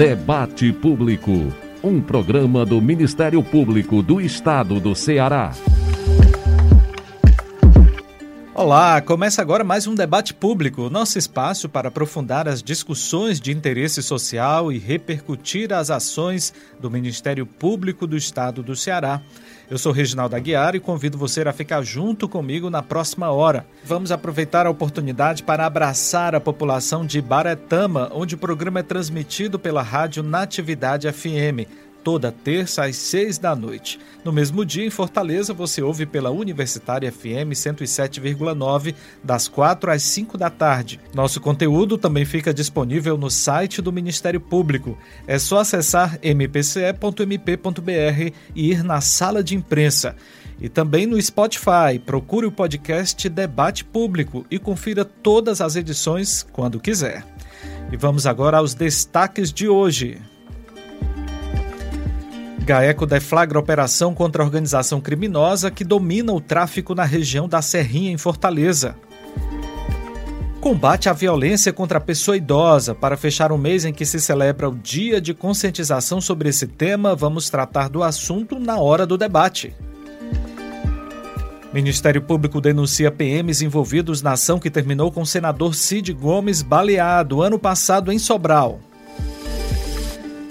Debate Público, um programa do Ministério Público do Estado do Ceará. Olá, começa agora mais um debate público, nosso espaço para aprofundar as discussões de interesse social e repercutir as ações do Ministério Público do Estado do Ceará. Eu sou Reginaldo Aguiar e convido você a ficar junto comigo na próxima hora. Vamos aproveitar a oportunidade para abraçar a população de Baretama, onde o programa é transmitido pela Rádio Natividade FM toda terça às seis da noite. No mesmo dia, em Fortaleza, você ouve pela Universitária FM 107,9, das quatro às cinco da tarde. Nosso conteúdo também fica disponível no site do Ministério Público. É só acessar mpce.mp.br e ir na sala de imprensa. E também no Spotify, procure o podcast Debate Público e confira todas as edições quando quiser. E vamos agora aos destaques de hoje. GAECO deflagra operação contra a organização criminosa que domina o tráfico na região da Serrinha, em Fortaleza. Combate à violência contra a pessoa idosa. Para fechar o mês em que se celebra o Dia de Conscientização sobre esse tema, vamos tratar do assunto na hora do debate. Ministério Público denuncia PMs envolvidos na ação que terminou com o senador Cid Gomes baleado ano passado em Sobral.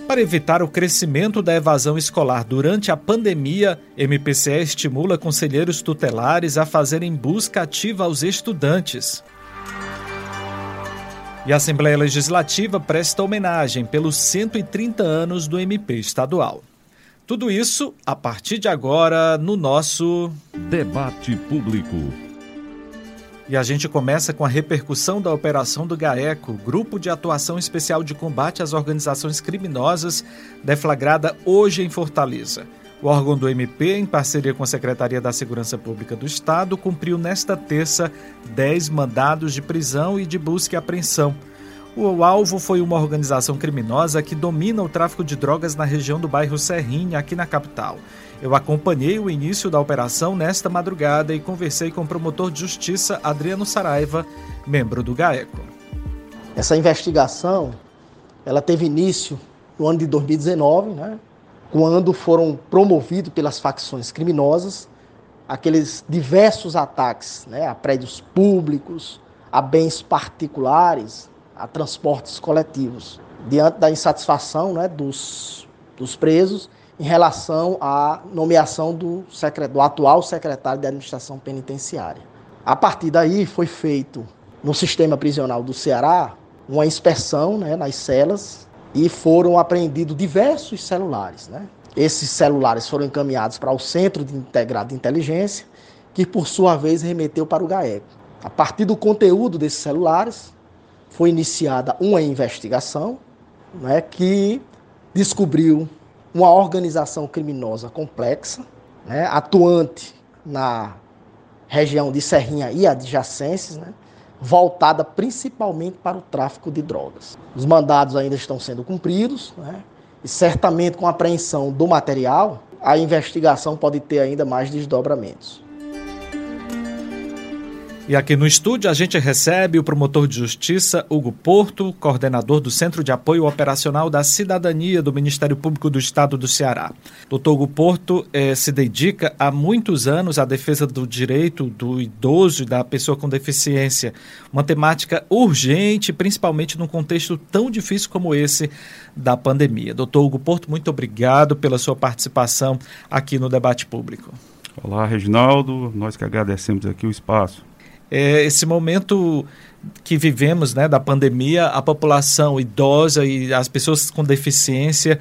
Para evitar o crescimento da evasão escolar durante a pandemia, MPCE estimula conselheiros tutelares a fazerem busca ativa aos estudantes. E a Assembleia Legislativa presta homenagem pelos 130 anos do MP estadual. Tudo isso a partir de agora no nosso Debate Público. E a gente começa com a repercussão da operação do GAECO, Grupo de Atuação Especial de Combate às Organizações Criminosas, deflagrada hoje em Fortaleza. O órgão do MP, em parceria com a Secretaria da Segurança Pública do Estado, cumpriu nesta terça 10 mandados de prisão e de busca e apreensão. O alvo foi uma organização criminosa que domina o tráfico de drogas na região do bairro Serrinha, aqui na capital. Eu acompanhei o início da operação nesta madrugada e conversei com o promotor de justiça Adriano Saraiva, membro do GAECO. Essa investigação, ela teve início no ano de 2019, né, quando foram promovidos pelas facções criminosas aqueles diversos ataques né, a prédios públicos, a bens particulares, a transportes coletivos, diante da insatisfação né, dos, dos presos em relação à nomeação do, do atual secretário de Administração Penitenciária. A partir daí foi feito no sistema prisional do Ceará uma inspeção né, nas celas e foram apreendidos diversos celulares. Né? Esses celulares foram encaminhados para o Centro de Integrado de Inteligência, que por sua vez remeteu para o GAECO. A partir do conteúdo desses celulares, foi iniciada uma investigação né, que descobriu uma organização criminosa complexa, né, atuante na região de Serrinha e adjacências, né, voltada principalmente para o tráfico de drogas. Os mandados ainda estão sendo cumpridos, né, e certamente com a apreensão do material, a investigação pode ter ainda mais desdobramentos. E aqui no estúdio a gente recebe o promotor de justiça Hugo Porto, coordenador do Centro de Apoio Operacional da Cidadania do Ministério Público do Estado do Ceará. Doutor Hugo Porto eh, se dedica há muitos anos à defesa do direito do idoso e da pessoa com deficiência, uma temática urgente, principalmente num contexto tão difícil como esse da pandemia. Doutor Hugo Porto, muito obrigado pela sua participação aqui no debate público. Olá, Reginaldo, nós que agradecemos aqui o espaço é, esse momento que vivemos, né, da pandemia, a população idosa e as pessoas com deficiência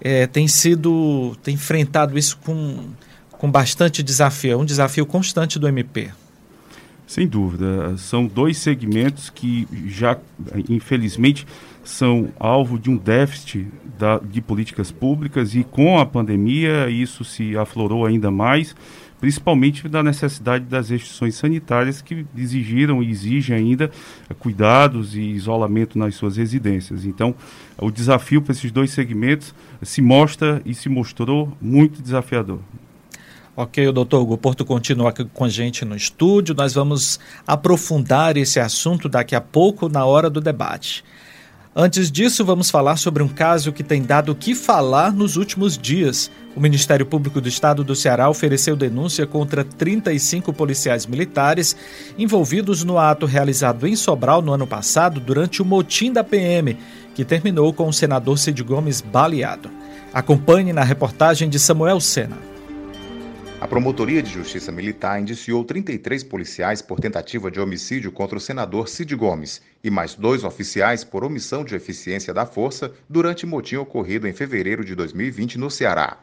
é, tem sido, tem enfrentado isso com, com bastante desafio, é um desafio constante do MP. Sem dúvida, são dois segmentos que já, infelizmente, são alvo de um déficit da, de políticas públicas e com a pandemia isso se aflorou ainda mais principalmente da necessidade das restrições sanitárias que exigiram e exigem ainda cuidados e isolamento nas suas residências. Então, o desafio para esses dois segmentos se mostra e se mostrou muito desafiador. Ok, o doutor Hugo Porto continua aqui com a gente no estúdio. Nós vamos aprofundar esse assunto daqui a pouco, na hora do debate. Antes disso, vamos falar sobre um caso que tem dado o que falar nos últimos dias. O Ministério Público do Estado do Ceará ofereceu denúncia contra 35 policiais militares envolvidos no ato realizado em Sobral no ano passado durante o motim da PM, que terminou com o senador Cid Gomes baleado. Acompanhe na reportagem de Samuel Sena. A Promotoria de Justiça Militar indiciou 33 policiais por tentativa de homicídio contra o senador Cid Gomes e mais dois oficiais por omissão de eficiência da força durante motim ocorrido em fevereiro de 2020 no Ceará.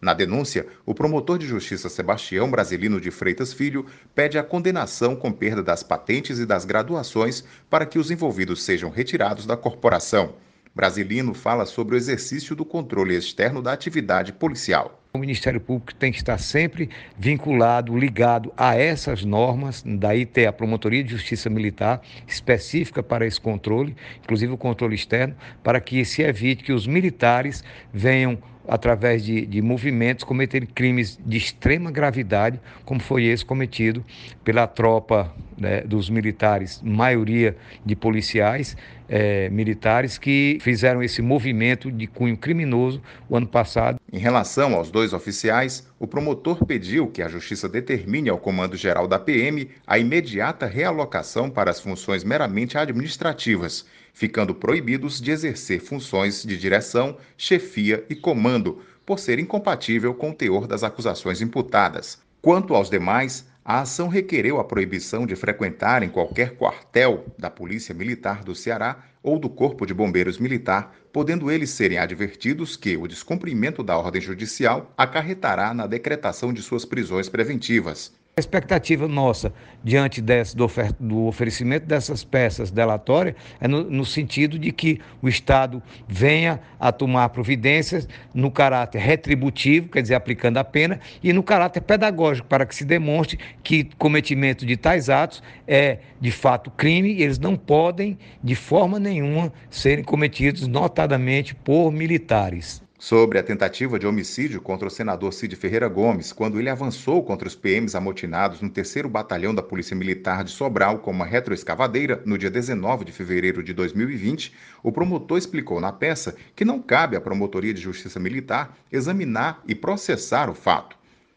Na denúncia, o promotor de justiça Sebastião Brasilino de Freitas Filho pede a condenação com perda das patentes e das graduações para que os envolvidos sejam retirados da corporação. Brasilino fala sobre o exercício do controle externo da atividade policial. O Ministério Público tem que estar sempre vinculado, ligado a essas normas, daí ter a Promotoria de Justiça Militar específica para esse controle, inclusive o controle externo, para que se evite que os militares venham através de, de movimentos, cometerem crimes de extrema gravidade, como foi esse cometido pela tropa né, dos militares, maioria de policiais é, militares, que fizeram esse movimento de cunho criminoso o ano passado. Em relação aos dois oficiais, o promotor pediu que a Justiça determine ao Comando-Geral da PM a imediata realocação para as funções meramente administrativas ficando proibidos de exercer funções de direção, chefia e comando, por ser incompatível com o teor das acusações imputadas. Quanto aos demais, a ação requereu a proibição de frequentarem qualquer quartel da Polícia Militar do Ceará ou do Corpo de Bombeiros Militar, podendo eles serem advertidos que o descumprimento da ordem judicial acarretará na decretação de suas prisões preventivas. A expectativa nossa diante desse, do, ofer do, oferecimento dessas peças delatórias é no, no, sentido de que o Estado venha a tomar providências no caráter retributivo, quer dizer, aplicando a pena, e no caráter pedagógico, para que se demonstre que cometimento de tais atos é de fato crime e eles não podem, de forma nenhuma, serem cometidos notadamente por militares sobre a tentativa de homicídio contra o senador Cid Ferreira Gomes, quando ele avançou contra os PMs amotinados no 3 Batalhão da Polícia Militar de Sobral com uma retroescavadeira no dia 19 de fevereiro de 2020, o promotor explicou na peça que não cabe à Promotoria de Justiça Militar examinar e processar o fato.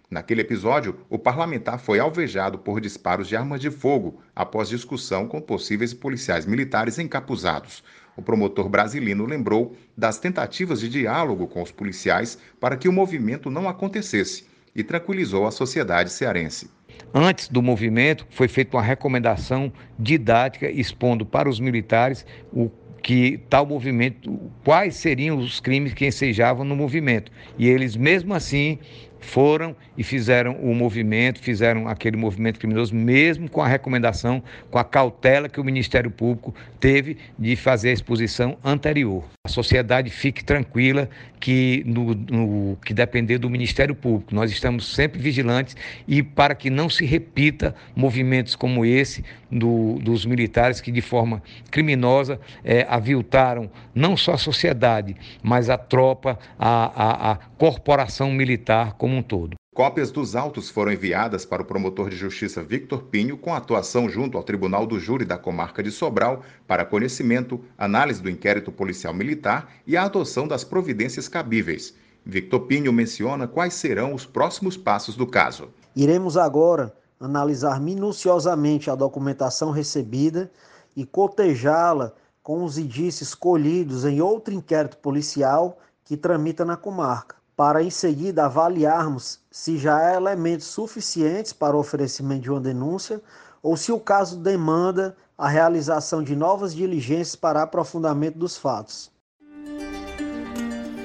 Naquele episódio, o parlamentar foi alvejado por disparos de armas de fogo após discussão com possíveis policiais militares encapuzados. O promotor brasileiro lembrou das tentativas de diálogo com os policiais para que o movimento não acontecesse e tranquilizou a sociedade cearense. Antes do movimento, foi feita uma recomendação didática expondo para os militares o que tal movimento, quais seriam os crimes que ensejavam no movimento. E eles, mesmo assim, foram e fizeram o movimento, fizeram aquele movimento criminoso, mesmo com a recomendação, com a cautela que o Ministério Público teve de fazer a exposição anterior. A sociedade fique tranquila que no, no que depender do Ministério Público, nós estamos sempre vigilantes e para que não se repita movimentos como esse do, dos militares que de forma criminosa é, aviltaram não só a sociedade, mas a tropa, a, a, a corporação militar como um todo. Cópias dos autos foram enviadas para o promotor de justiça Victor Pinho, com atuação junto ao Tribunal do Júri da Comarca de Sobral, para conhecimento, análise do inquérito policial militar e a adoção das providências cabíveis. Victor Pinho menciona quais serão os próximos passos do caso. Iremos agora analisar minuciosamente a documentação recebida e cotejá-la com os indícios colhidos em outro inquérito policial que tramita na comarca para em seguida avaliarmos se já há elementos suficientes para o oferecimento de uma denúncia ou se o caso demanda a realização de novas diligências para aprofundamento dos fatos.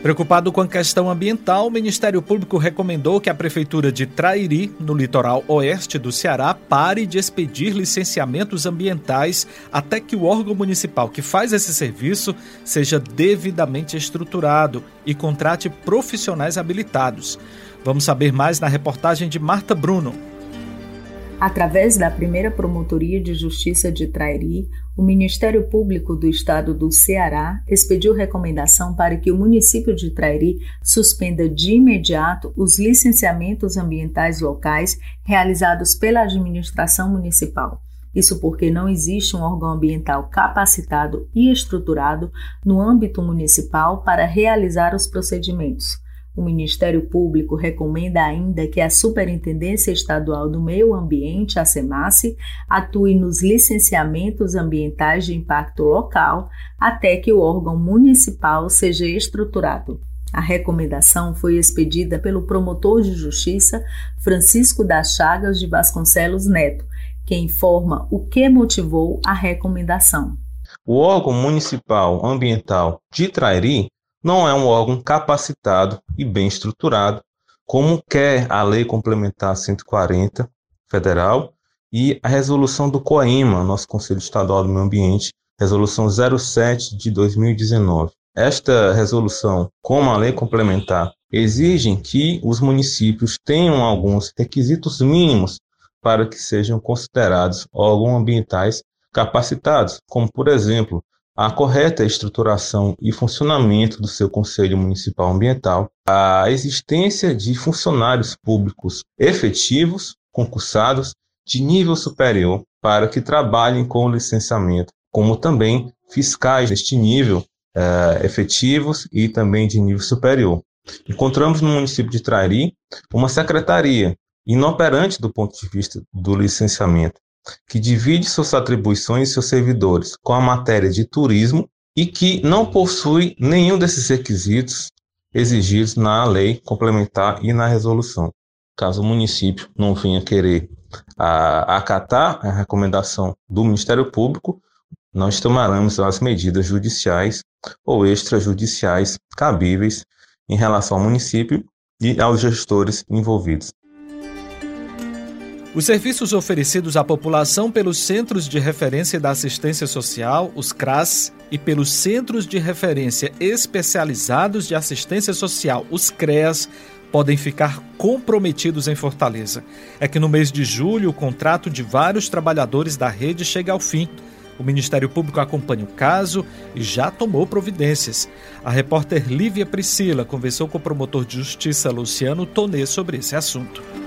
Preocupado com a questão ambiental, o Ministério Público recomendou que a Prefeitura de Trairi, no litoral oeste do Ceará, pare de expedir licenciamentos ambientais até que o órgão municipal que faz esse serviço seja devidamente estruturado e contrate profissionais habilitados. Vamos saber mais na reportagem de Marta Bruno. Através da primeira Promotoria de Justiça de Trairi, o Ministério Público do Estado do Ceará expediu recomendação para que o município de Trairi suspenda de imediato os licenciamentos ambientais locais realizados pela administração municipal. Isso porque não existe um órgão ambiental capacitado e estruturado no âmbito municipal para realizar os procedimentos. O Ministério Público recomenda ainda que a Superintendência Estadual do Meio Ambiente, a SEMASSE, atue nos licenciamentos ambientais de impacto local até que o órgão municipal seja estruturado. A recomendação foi expedida pelo promotor de justiça Francisco das Chagas de Vasconcelos Neto, que informa o que motivou a recomendação. O órgão municipal ambiental de Trairi não é um órgão capacitado e bem estruturado, como quer a Lei Complementar 140 federal e a resolução do COEMA, nosso Conselho Estadual do Meio Ambiente, resolução 07 de 2019. Esta resolução, como a lei complementar, exigem que os municípios tenham alguns requisitos mínimos para que sejam considerados órgãos ambientais capacitados, como, por exemplo, a correta estruturação e funcionamento do seu Conselho Municipal Ambiental, a existência de funcionários públicos efetivos, concursados, de nível superior, para que trabalhem com licenciamento, como também fiscais deste nível uh, efetivos e também de nível superior. Encontramos no município de Trairi uma secretaria inoperante do ponto de vista do licenciamento, que divide suas atribuições e seus servidores com a matéria de turismo e que não possui nenhum desses requisitos exigidos na lei complementar e na resolução. Caso o município não venha querer a, acatar a recomendação do Ministério Público, nós tomaremos as medidas judiciais ou extrajudiciais cabíveis em relação ao município e aos gestores envolvidos. Os serviços oferecidos à população pelos Centros de Referência da Assistência Social, os CRAS, e pelos Centros de Referência Especializados de Assistência Social, os CREAS, podem ficar comprometidos em Fortaleza. É que no mês de julho o contrato de vários trabalhadores da rede chega ao fim. O Ministério Público acompanha o caso e já tomou providências. A repórter Lívia Priscila conversou com o promotor de justiça Luciano Tonê sobre esse assunto.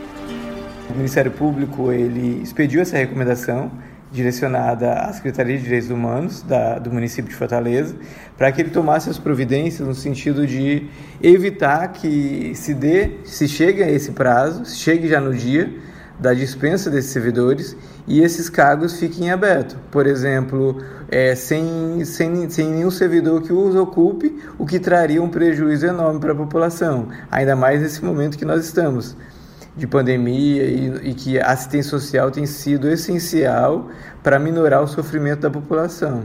O Ministério Público ele expediu essa recomendação direcionada à Secretaria de Direitos Humanos da, do município de Fortaleza, para que ele tomasse as providências no sentido de evitar que se dê, se chegue a esse prazo, se chegue já no dia da dispensa desses servidores e esses cargos fiquem abertos. Por exemplo, é, sem, sem, sem nenhum servidor que os ocupe, o que traria um prejuízo enorme para a população, ainda mais nesse momento que nós estamos de pandemia e, e que a assistência social tem sido essencial para minorar o sofrimento da população.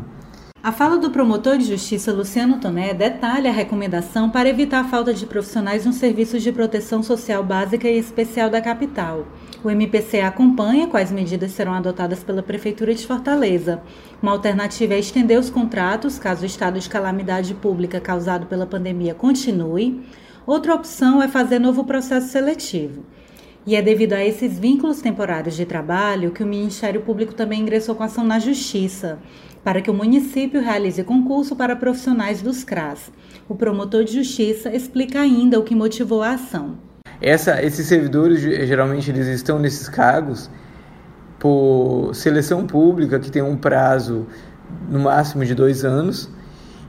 A fala do promotor de justiça Luciano Toné detalha a recomendação para evitar a falta de profissionais nos serviços de proteção social básica e especial da capital. O MPC acompanha quais medidas serão adotadas pela Prefeitura de Fortaleza. Uma alternativa é estender os contratos caso o estado de calamidade pública causado pela pandemia continue. Outra opção é fazer novo processo seletivo. E é devido a esses vínculos temporários de trabalho que o Ministério Público também ingressou com ação na Justiça, para que o município realize concurso para profissionais dos CRAS. O promotor de justiça explica ainda o que motivou a ação. Essa, esses servidores, geralmente, eles estão nesses cargos por seleção pública, que tem um prazo no máximo de dois anos,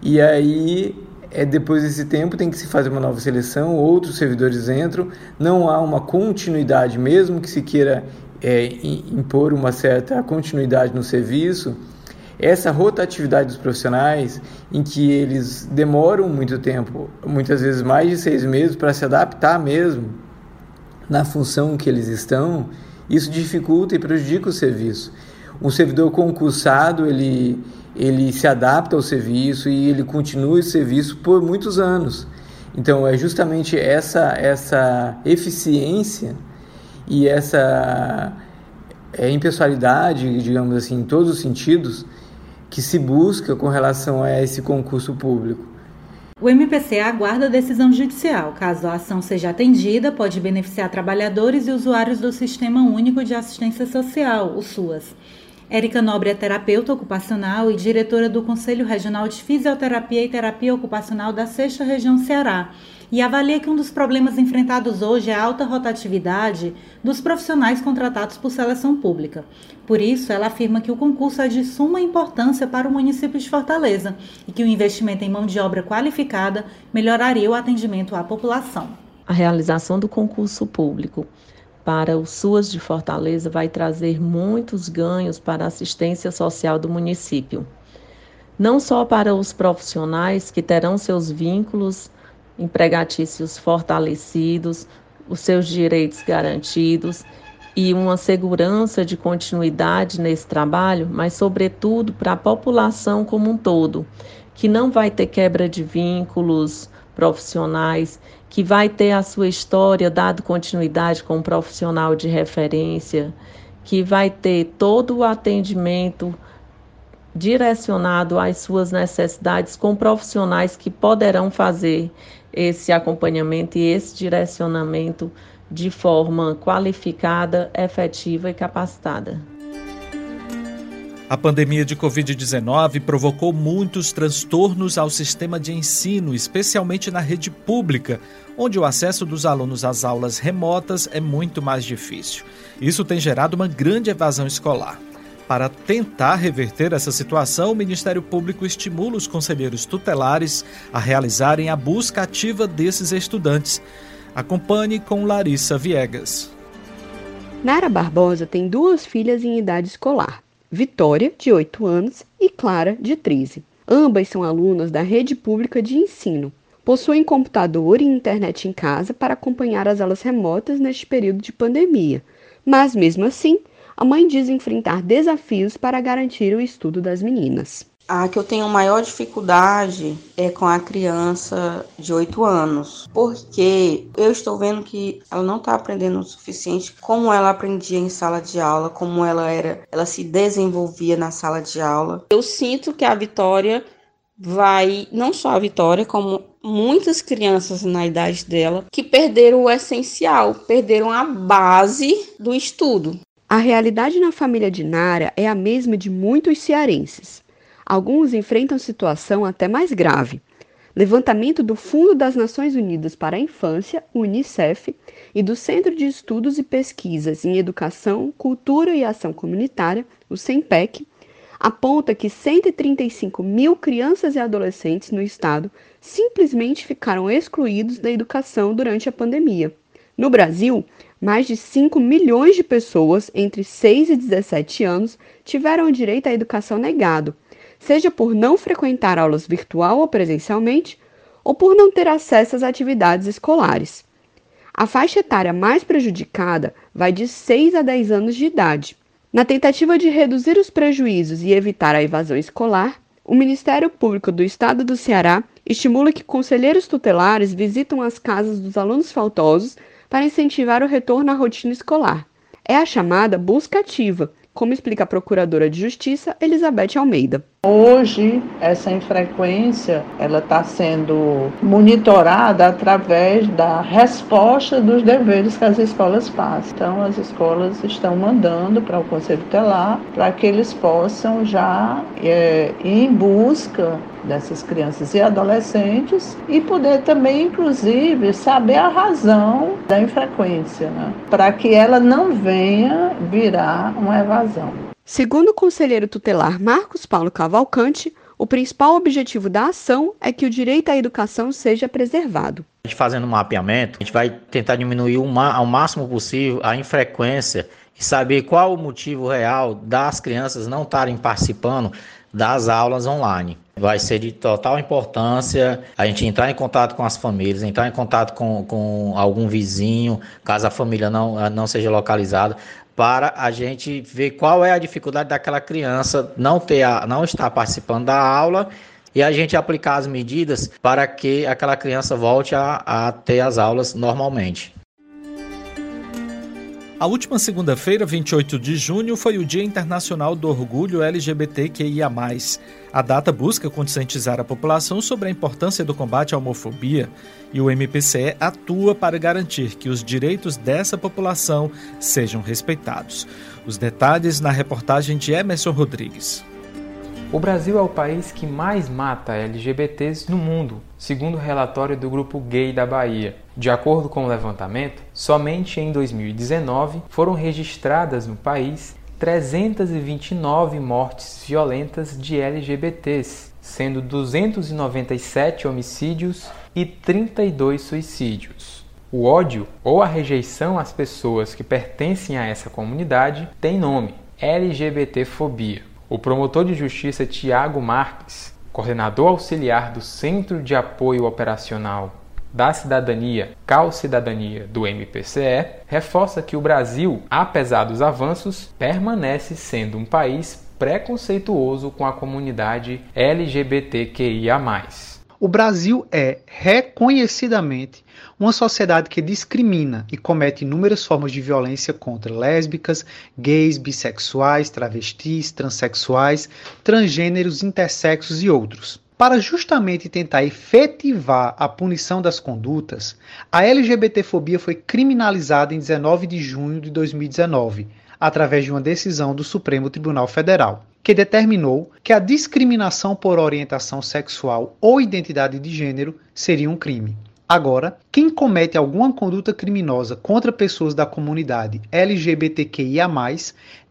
e aí é, depois desse tempo tem que se fazer uma nova seleção, outros servidores entram, não há uma continuidade, mesmo que se queira é, impor uma certa continuidade no serviço, essa rotatividade dos profissionais, em que eles demoram muito tempo, muitas vezes mais de seis meses, para se adaptar mesmo na função que eles estão, isso dificulta e prejudica o serviço. Um servidor concursado, ele ele se adapta ao serviço e ele continua esse serviço por muitos anos. Então é justamente essa essa eficiência e essa é, impessoalidade, digamos assim, em todos os sentidos, que se busca com relação a esse concurso público. O MPC aguarda a decisão judicial. Caso a ação seja atendida, pode beneficiar trabalhadores e usuários do Sistema Único de Assistência Social, o SUAS. Érica Nobre é terapeuta ocupacional e diretora do Conselho Regional de Fisioterapia e Terapia Ocupacional da Sexta Região Ceará e avalia que um dos problemas enfrentados hoje é a alta rotatividade dos profissionais contratados por seleção pública. Por isso, ela afirma que o concurso é de suma importância para o município de Fortaleza e que o investimento em mão de obra qualificada melhoraria o atendimento à população. A realização do concurso público para os SUAS de Fortaleza vai trazer muitos ganhos para a assistência social do município. Não só para os profissionais que terão seus vínculos empregatícios fortalecidos, os seus direitos garantidos e uma segurança de continuidade nesse trabalho, mas, sobretudo, para a população como um todo, que não vai ter quebra de vínculos profissionais, que vai ter a sua história dado continuidade com um profissional de referência, que vai ter todo o atendimento direcionado às suas necessidades com profissionais que poderão fazer esse acompanhamento e esse direcionamento de forma qualificada, efetiva e capacitada. A pandemia de Covid-19 provocou muitos transtornos ao sistema de ensino, especialmente na rede pública, onde o acesso dos alunos às aulas remotas é muito mais difícil. Isso tem gerado uma grande evasão escolar. Para tentar reverter essa situação, o Ministério Público estimula os conselheiros tutelares a realizarem a busca ativa desses estudantes. Acompanhe com Larissa Viegas. Nara Barbosa tem duas filhas em idade escolar, Vitória, de 8 anos, e Clara, de 13. Ambas são alunas da rede pública de ensino. Possuem computador e internet em casa para acompanhar as aulas remotas neste período de pandemia, mas mesmo assim a mãe diz enfrentar desafios para garantir o estudo das meninas. A que eu tenho maior dificuldade é com a criança de 8 anos, porque eu estou vendo que ela não está aprendendo o suficiente como ela aprendia em sala de aula, como ela era, ela se desenvolvia na sala de aula. Eu sinto que a Vitória vai, não só a Vitória, como muitas crianças na idade dela, que perderam o essencial, perderam a base do estudo. A realidade na família de Nara é a mesma de muitos cearenses. Alguns enfrentam situação até mais grave. Levantamento do Fundo das Nações Unidas para a Infância, UNICEF, e do Centro de Estudos e Pesquisas em Educação, Cultura e Ação Comunitária, o CENPEC, aponta que 135 mil crianças e adolescentes no estado simplesmente ficaram excluídos da educação durante a pandemia. No Brasil, mais de 5 milhões de pessoas entre 6 e 17 anos tiveram o direito à educação negado, seja por não frequentar aulas virtual ou presencialmente, ou por não ter acesso às atividades escolares. A faixa etária mais prejudicada vai de 6 a 10 anos de idade. Na tentativa de reduzir os prejuízos e evitar a evasão escolar, o Ministério Público do Estado do Ceará estimula que conselheiros tutelares visitam as casas dos alunos faltosos para incentivar o retorno à rotina escolar. É a chamada busca ativa, como explica a Procuradora de Justiça Elizabeth Almeida. Hoje, essa infrequência ela está sendo monitorada através da resposta dos deveres que as escolas fazem. Então, as escolas estão mandando para o Conselho Telar para que eles possam já é, ir em busca dessas crianças e adolescentes e poder também, inclusive, saber a razão da infrequência, né? para que ela não venha virar uma evasão. Segundo o conselheiro tutelar Marcos Paulo Cavalcante, o principal objetivo da ação é que o direito à educação seja preservado. A gente fazendo um mapeamento, a gente vai tentar diminuir ao máximo possível a infrequência e saber qual o motivo real das crianças não estarem participando das aulas online. Vai ser de total importância a gente entrar em contato com as famílias, entrar em contato com, com algum vizinho, caso a família não, não seja localizada, para a gente ver qual é a dificuldade daquela criança não, ter a, não estar participando da aula e a gente aplicar as medidas para que aquela criança volte a, a ter as aulas normalmente. A última segunda-feira, 28 de junho, foi o Dia Internacional do Orgulho LGBTQIA. A data busca conscientizar a população sobre a importância do combate à homofobia e o MPCE atua para garantir que os direitos dessa população sejam respeitados. Os detalhes na reportagem de Emerson Rodrigues. O Brasil é o país que mais mata LGBTs no mundo, segundo o relatório do Grupo Gay da Bahia. De acordo com o levantamento, somente em 2019 foram registradas no país 329 mortes violentas de LGBTs, sendo 297 homicídios e 32 suicídios. O ódio ou a rejeição às pessoas que pertencem a essa comunidade tem nome: LGBTfobia. O promotor de justiça Tiago Marques, coordenador auxiliar do Centro de Apoio Operacional da Cidadania, Cal Cidadania do MPCE, reforça que o Brasil, apesar dos avanços, permanece sendo um país preconceituoso com a comunidade LGBTQIA. O Brasil é reconhecidamente uma sociedade que discrimina e comete inúmeras formas de violência contra lésbicas, gays, bissexuais, travestis, transexuais, transgêneros, intersexos e outros. Para justamente tentar efetivar a punição das condutas, a LGBTfobia foi criminalizada em 19 de junho de 2019, através de uma decisão do Supremo Tribunal Federal, que determinou que a discriminação por orientação sexual ou identidade de gênero seria um crime. Agora, quem comete alguma conduta criminosa contra pessoas da comunidade LGBTQIA,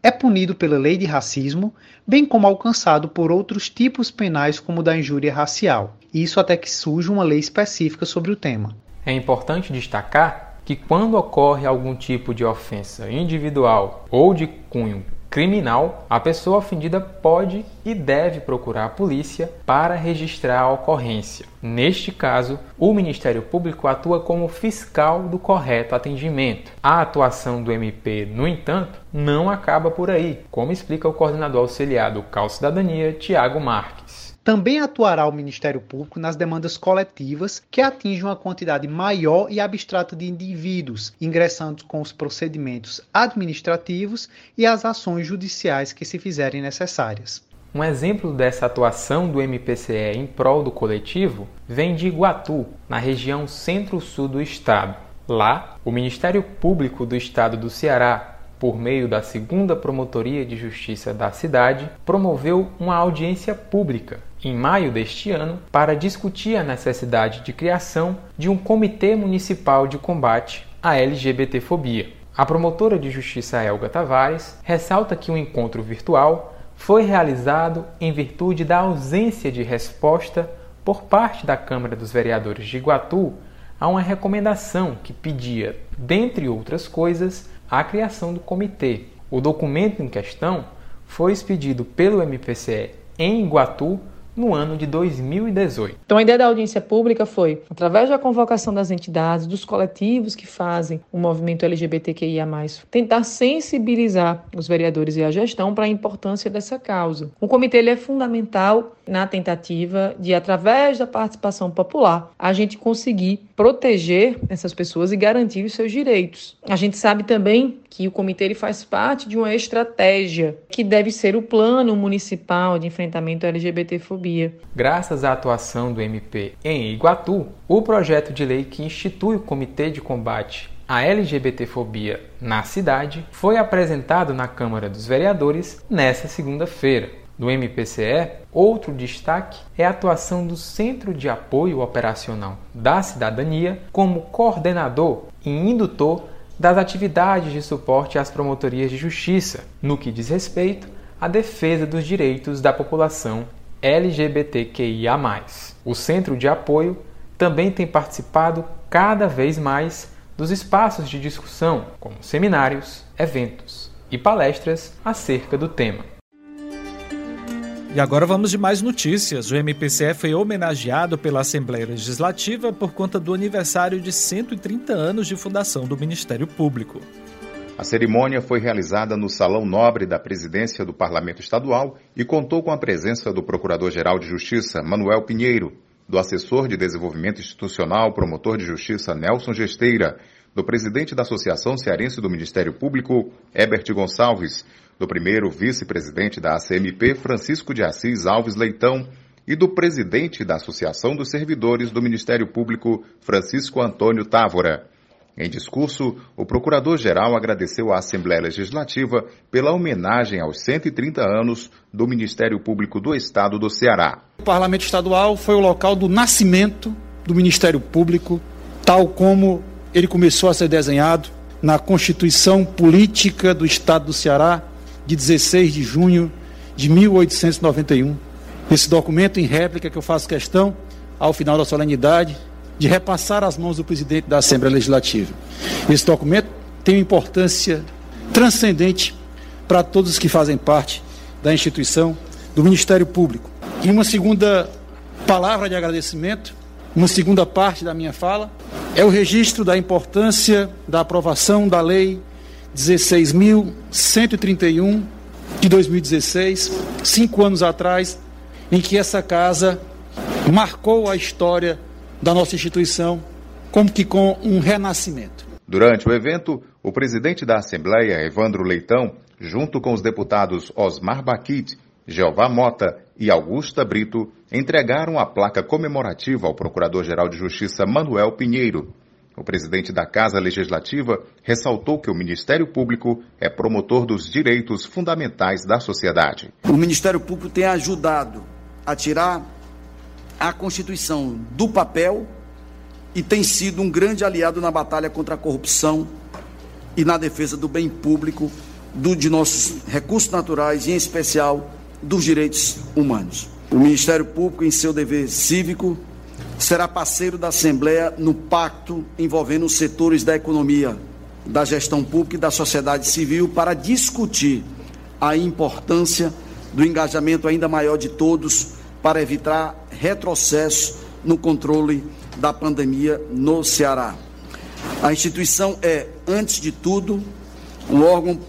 é punido pela lei de racismo, bem como alcançado por outros tipos penais, como da injúria racial. Isso até que surja uma lei específica sobre o tema. É importante destacar que, quando ocorre algum tipo de ofensa individual ou de cunho criminal, a pessoa ofendida pode e deve procurar a polícia para registrar a ocorrência. Neste caso, o Ministério Público atua como fiscal do correto atendimento. A atuação do MP, no entanto, não acaba por aí, como explica o coordenador auxiliar do Cal Cidadania, Tiago Marques. Também atuará o Ministério Público nas demandas coletivas que atingem uma quantidade maior e abstrata de indivíduos, ingressando com os procedimentos administrativos e as ações judiciais que se fizerem necessárias. Um exemplo dessa atuação do MPCE em prol do coletivo vem de Iguatu, na região centro-sul do estado. Lá, o Ministério Público do Estado do Ceará por meio da segunda Promotoria de Justiça da cidade, promoveu uma audiência pública em maio deste ano para discutir a necessidade de criação de um Comitê Municipal de Combate à LGBTfobia. A promotora de justiça Elga Tavares ressalta que o encontro virtual foi realizado em virtude da ausência de resposta por parte da Câmara dos Vereadores de Iguatu a uma recomendação que pedia, dentre outras coisas, a criação do comitê. O documento em questão foi expedido pelo MPCE em Iguatu no ano de 2018. Então, a ideia da audiência pública foi, através da convocação das entidades, dos coletivos que fazem o movimento LGBTQIA, tentar sensibilizar os vereadores e a gestão para a importância dessa causa. O comitê é fundamental na tentativa de, através da participação popular, a gente conseguir proteger essas pessoas e garantir os seus direitos. A gente sabe também que o comitê ele faz parte de uma estratégia que deve ser o plano municipal de enfrentamento à LGBTfobia. Graças à atuação do MP em Iguatu, o projeto de lei que institui o Comitê de Combate à LGBTfobia na cidade foi apresentado na Câmara dos Vereadores nesta segunda-feira. No MPCE, outro destaque é a atuação do Centro de Apoio Operacional da Cidadania como coordenador e indutor das atividades de suporte às promotorias de justiça, no que diz respeito à defesa dos direitos da população LGBTQIA. O Centro de Apoio também tem participado cada vez mais dos espaços de discussão, como seminários, eventos e palestras acerca do tema. E agora vamos de mais notícias. O MPCE foi homenageado pela Assembleia Legislativa por conta do aniversário de 130 anos de fundação do Ministério Público. A cerimônia foi realizada no Salão Nobre da Presidência do Parlamento Estadual e contou com a presença do Procurador-Geral de Justiça, Manuel Pinheiro, do assessor de desenvolvimento institucional, promotor de justiça Nelson Gesteira, do presidente da Associação Cearense do Ministério Público, Herbert Gonçalves, do primeiro vice-presidente da ACMP, Francisco de Assis Alves Leitão, e do presidente da Associação dos Servidores do Ministério Público, Francisco Antônio Távora. Em discurso, o procurador-geral agradeceu à Assembleia Legislativa pela homenagem aos 130 anos do Ministério Público do Estado do Ceará. O Parlamento Estadual foi o local do nascimento do Ministério Público, tal como ele começou a ser desenhado na Constituição Política do Estado do Ceará, de 16 de junho de 1891. Esse documento em réplica que eu faço questão, ao final da solenidade, de repassar às mãos do presidente da Assembleia Legislativa. Esse documento tem uma importância transcendente para todos os que fazem parte da instituição do Ministério Público. E uma segunda palavra de agradecimento, uma segunda parte da minha fala, é o registro da importância da aprovação da Lei 16.131 de 2016, cinco anos atrás, em que essa casa marcou a história da nossa instituição, como que com um renascimento. Durante o evento, o presidente da Assembleia, Evandro Leitão, junto com os deputados Osmar Baquit, Jeová Mota e Augusta Brito, entregaram a placa comemorativa ao Procurador-Geral de Justiça Manuel Pinheiro. O presidente da Casa Legislativa ressaltou que o Ministério Público é promotor dos direitos fundamentais da sociedade. O Ministério Público tem ajudado a tirar a Constituição do papel e tem sido um grande aliado na batalha contra a corrupção e na defesa do bem público, do, de nossos recursos naturais e, em especial, dos direitos humanos. O Ministério Público, em seu dever cívico, será parceiro da Assembleia no pacto envolvendo os setores da economia, da gestão pública e da sociedade civil para discutir a importância do engajamento ainda maior de todos para evitar retrocesso no controle da pandemia no Ceará. A instituição é, antes de tudo, um órgão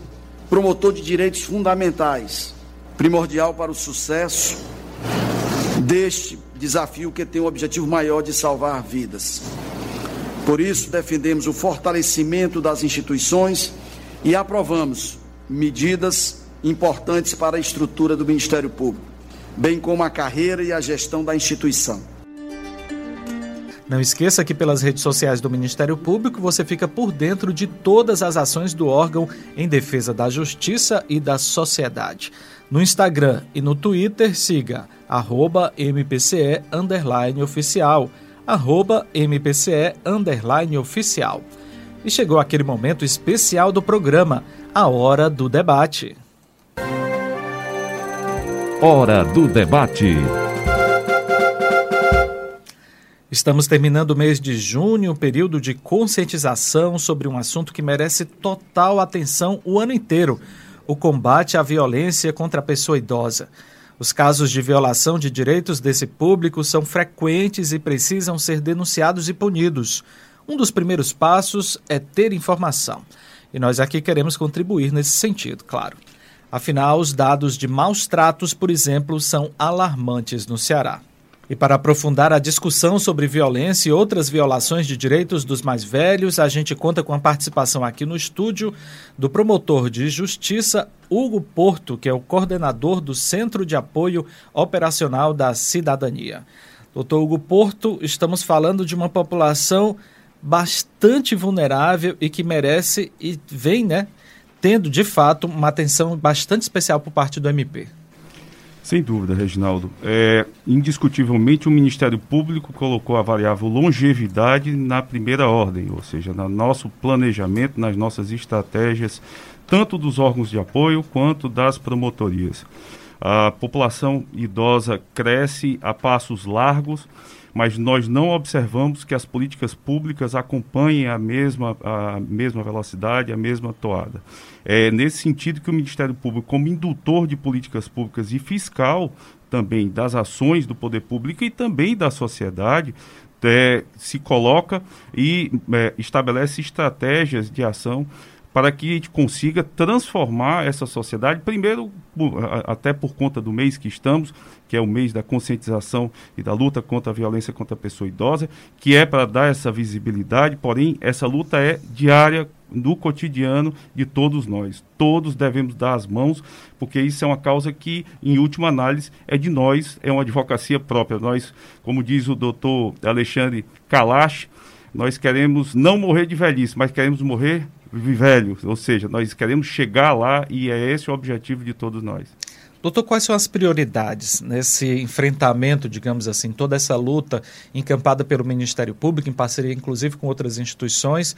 promotor de direitos fundamentais, primordial para o sucesso deste desafio que tem o objetivo maior de salvar vidas. Por isso, defendemos o fortalecimento das instituições e aprovamos medidas importantes para a estrutura do Ministério Público bem como a carreira e a gestão da instituição. Não esqueça que pelas redes sociais do Ministério Público você fica por dentro de todas as ações do órgão em defesa da justiça e da sociedade. No Instagram e no Twitter, siga arroba MPCE oficial, arroba MPCE oficial. E chegou aquele momento especial do programa, a hora do debate. Hora do debate. Estamos terminando o mês de junho, um período de conscientização sobre um assunto que merece total atenção o ano inteiro: o combate à violência contra a pessoa idosa. Os casos de violação de direitos desse público são frequentes e precisam ser denunciados e punidos. Um dos primeiros passos é ter informação. E nós aqui queremos contribuir nesse sentido, claro. Afinal, os dados de maus tratos, por exemplo, são alarmantes no Ceará. E para aprofundar a discussão sobre violência e outras violações de direitos dos mais velhos, a gente conta com a participação aqui no estúdio do promotor de justiça Hugo Porto, que é o coordenador do Centro de Apoio Operacional da Cidadania. Doutor Hugo Porto, estamos falando de uma população bastante vulnerável e que merece e vem, né, tendo, de fato, uma atenção bastante especial por parte do MP. Sem dúvida, Reginaldo. É, indiscutivelmente, o Ministério Público colocou a variável longevidade na primeira ordem, ou seja, no nosso planejamento, nas nossas estratégias, tanto dos órgãos de apoio quanto das promotorias. A população idosa cresce a passos largos mas nós não observamos que as políticas públicas acompanhem a mesma, a mesma velocidade, a mesma toada. É nesse sentido que o Ministério Público, como indutor de políticas públicas e fiscal também das ações do poder público e também da sociedade, é, se coloca e é, estabelece estratégias de ação para que a gente consiga transformar essa sociedade, primeiro, até por conta do mês que estamos, que é o mês da conscientização e da luta contra a violência contra a pessoa idosa, que é para dar essa visibilidade, porém, essa luta é diária do cotidiano de todos nós. Todos devemos dar as mãos, porque isso é uma causa que, em última análise, é de nós, é uma advocacia própria. Nós, como diz o doutor Alexandre Kalash, nós queremos não morrer de velhice, mas queremos morrer velho, ou seja, nós queremos chegar lá e é esse o objetivo de todos nós. Doutor, quais são as prioridades nesse enfrentamento, digamos assim, toda essa luta encampada pelo Ministério Público, em parceria inclusive com outras instituições,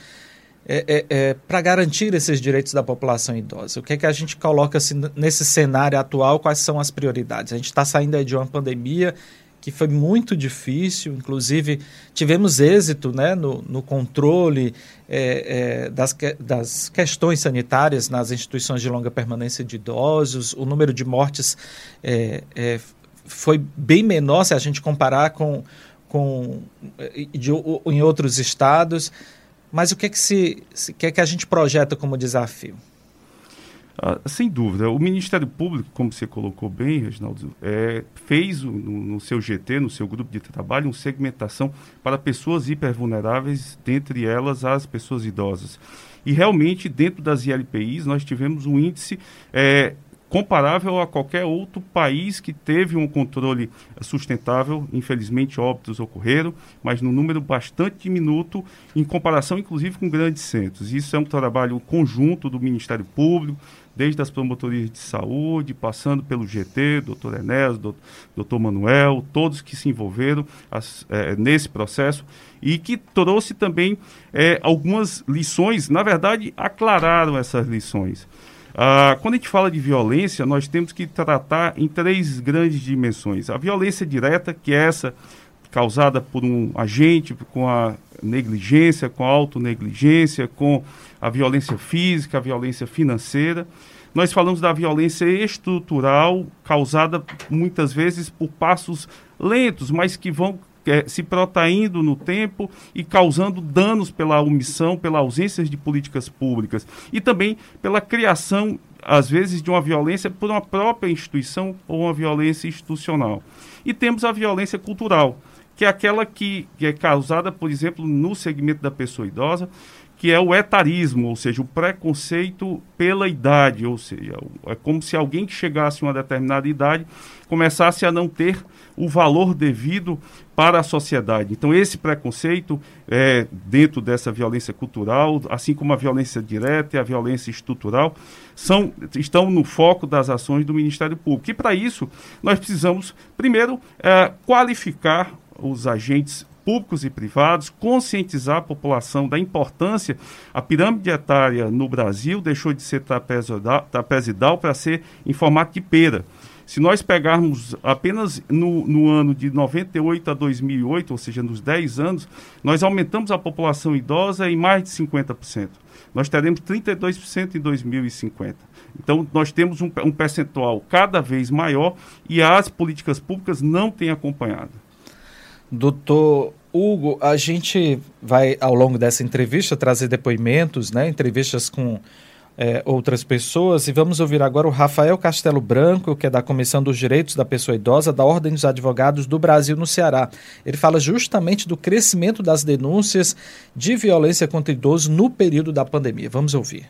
é, é, é, para garantir esses direitos da população idosa? O que é que a gente coloca assim, nesse cenário atual? Quais são as prioridades? A gente está saindo de uma pandemia que foi muito difícil, inclusive tivemos êxito né, no, no controle é, é, das, das questões sanitárias nas instituições de longa permanência de idosos, o número de mortes é, é foi bem menor se a gente comparar com, com de, em outros estados. Mas o que é que, se, que, é que a gente projeta como desafio? Ah, sem dúvida. O Ministério Público, como você colocou bem, Reginaldo, é, fez no, no, seu GT, no seu grupo de trabalho, uma segmentação para pessoas hipervulneráveis, dentre elas as pessoas idosas. E realmente, dentro das ILPIs, nós tivemos um índice é, comparável a qualquer outro país que teve um controle sustentável. Infelizmente, óbitos ocorreram, mas num número bastante diminuto, em comparação, inclusive, com grandes centros. Isso é um trabalho conjunto do Ministério Público, desde as promotorias de saúde, passando pelo GT, doutor Enés, doutor Manuel, todos que se envolveram as, é, nesse processo e que trouxe também é, algumas lições, na verdade, aclararam essas lições. Ah, quando a gente fala de violência, nós temos que tratar em três grandes dimensões. A violência direta, que é essa causada por um agente, com a negligência, com a autonegligência, com a violência física, a violência financeira. Nós falamos da violência estrutural, causada muitas vezes por passos lentos, mas que vão é, se protaindo no tempo e causando danos pela omissão, pela ausência de políticas públicas e também pela criação, às vezes, de uma violência por uma própria instituição ou uma violência institucional. E temos a violência cultural, que é aquela que, que é causada, por exemplo, no segmento da pessoa idosa, que é o etarismo, ou seja, o preconceito pela idade, ou seja, é como se alguém que chegasse a uma determinada idade começasse a não ter o valor devido para a sociedade. Então, esse preconceito, é, dentro dessa violência cultural, assim como a violência direta e a violência estrutural, são, estão no foco das ações do Ministério Público. E, para isso, nós precisamos, primeiro, é, qualificar os agentes públicos e privados, conscientizar a população da importância. A pirâmide etária no Brasil deixou de ser trapezidal para ser em formato de pera. Se nós pegarmos apenas no, no, ano de 98 a 2008, ou seja, nos 10 anos, nós aumentamos a população idosa em mais de 50%. Nós teremos 32% em 2050. Então, nós temos um, um percentual cada vez maior e as políticas públicas não têm acompanhado. Doutor Hugo, a gente vai, ao longo dessa entrevista, trazer depoimentos, né, entrevistas com é, outras pessoas. E vamos ouvir agora o Rafael Castelo Branco, que é da Comissão dos Direitos da Pessoa Idosa da Ordem dos Advogados do Brasil no Ceará. Ele fala justamente do crescimento das denúncias de violência contra idosos no período da pandemia. Vamos ouvir.